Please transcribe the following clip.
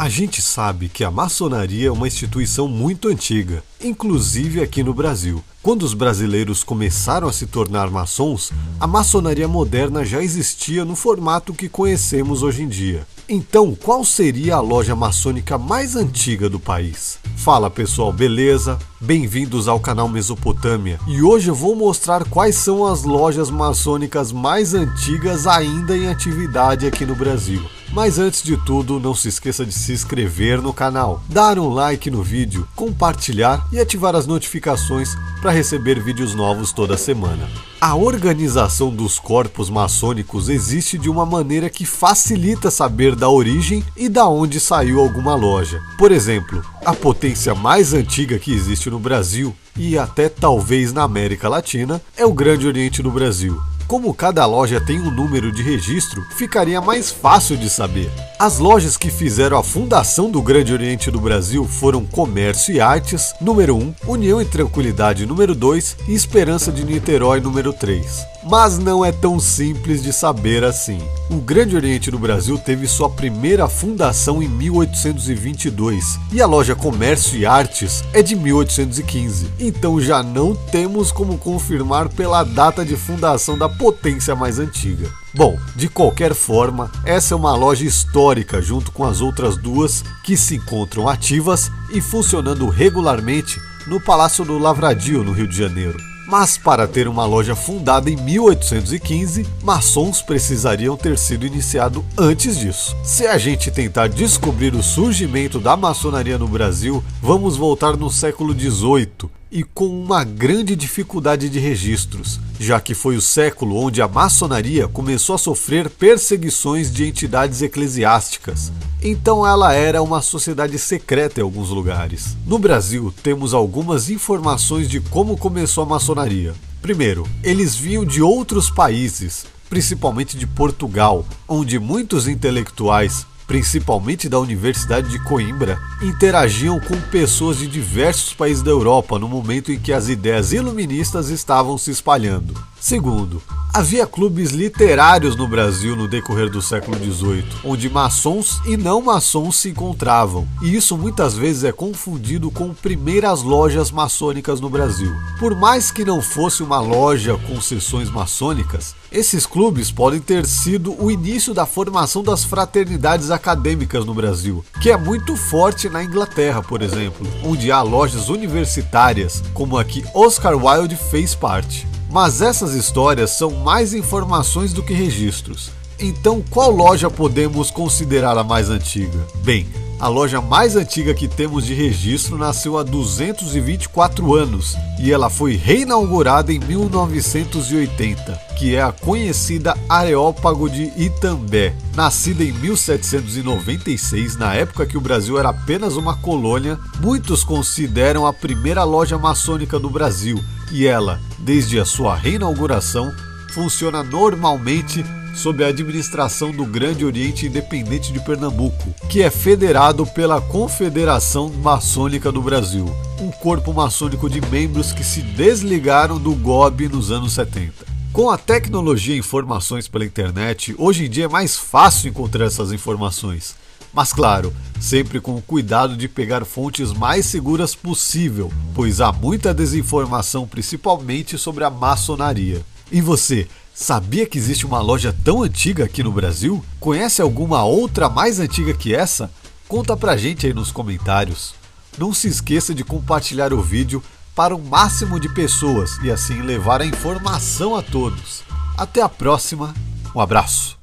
A gente sabe que a maçonaria é uma instituição muito antiga, inclusive aqui no Brasil. Quando os brasileiros começaram a se tornar maçons, a maçonaria moderna já existia no formato que conhecemos hoje em dia. Então, qual seria a loja maçônica mais antiga do país? Fala pessoal, beleza? Bem-vindos ao canal Mesopotâmia e hoje eu vou mostrar quais são as lojas maçônicas mais antigas ainda em atividade aqui no Brasil. Mas antes de tudo, não se esqueça de se inscrever no canal, dar um like no vídeo, compartilhar e ativar as notificações para receber vídeos novos toda semana. A organização dos corpos maçônicos existe de uma maneira que facilita saber da origem e da onde saiu alguma loja. Por exemplo, a potência mais antiga que existe no Brasil e até talvez na América Latina é o Grande Oriente do Brasil. Como cada loja tem um número de registro, ficaria mais fácil de saber. As lojas que fizeram a fundação do Grande Oriente do Brasil foram Comércio e Artes, número 1, União e Tranquilidade, número 2 e Esperança de Niterói, número 3. Mas não é tão simples de saber assim. O Grande Oriente do Brasil teve sua primeira fundação em 1822 e a loja Comércio e Artes é de 1815. Então já não temos como confirmar pela data de fundação da potência mais antiga. Bom, de qualquer forma, essa é uma loja histórica junto com as outras duas que se encontram ativas e funcionando regularmente no Palácio do Lavradio, no Rio de Janeiro. Mas para ter uma loja fundada em 1815, maçons precisariam ter sido iniciado antes disso. Se a gente tentar descobrir o surgimento da maçonaria no Brasil, vamos voltar no século 18 e com uma grande dificuldade de registros, já que foi o século onde a maçonaria começou a sofrer perseguições de entidades eclesiásticas. Então ela era uma sociedade secreta em alguns lugares. No Brasil, temos algumas informações de como começou a maçonaria. Primeiro, eles vinham de outros países, principalmente de Portugal, onde muitos intelectuais, principalmente da Universidade de Coimbra, interagiam com pessoas de diversos países da Europa no momento em que as ideias iluministas estavam se espalhando. Segundo, havia clubes literários no Brasil no decorrer do século XVIII, onde maçons e não maçons se encontravam, e isso muitas vezes é confundido com primeiras lojas maçônicas no Brasil. Por mais que não fosse uma loja com sessões maçônicas, esses clubes podem ter sido o início da formação das fraternidades acadêmicas no Brasil, que é muito forte na Inglaterra, por exemplo, onde há lojas universitárias, como a que Oscar Wilde fez parte. Mas essas histórias são mais informações do que registros. Então, qual loja podemos considerar a mais antiga? Bem, a loja mais antiga que temos de registro nasceu há 224 anos e ela foi reinaugurada em 1980, que é a conhecida Areópago de Itambé. Nascida em 1796, na época que o Brasil era apenas uma colônia, muitos consideram a primeira loja maçônica do Brasil e ela, desde a sua reinauguração, funciona normalmente sob a administração do Grande Oriente Independente de Pernambuco, que é federado pela Confederação Maçônica do Brasil, um corpo maçônico de membros que se desligaram do GOB nos anos 70. Com a tecnologia e informações pela internet, hoje em dia é mais fácil encontrar essas informações. Mas claro, sempre com o cuidado de pegar fontes mais seguras possível, pois há muita desinformação, principalmente sobre a maçonaria. E você, sabia que existe uma loja tão antiga aqui no Brasil? Conhece alguma outra mais antiga que essa? Conta pra gente aí nos comentários. Não se esqueça de compartilhar o vídeo para o máximo de pessoas e assim levar a informação a todos. Até a próxima, um abraço.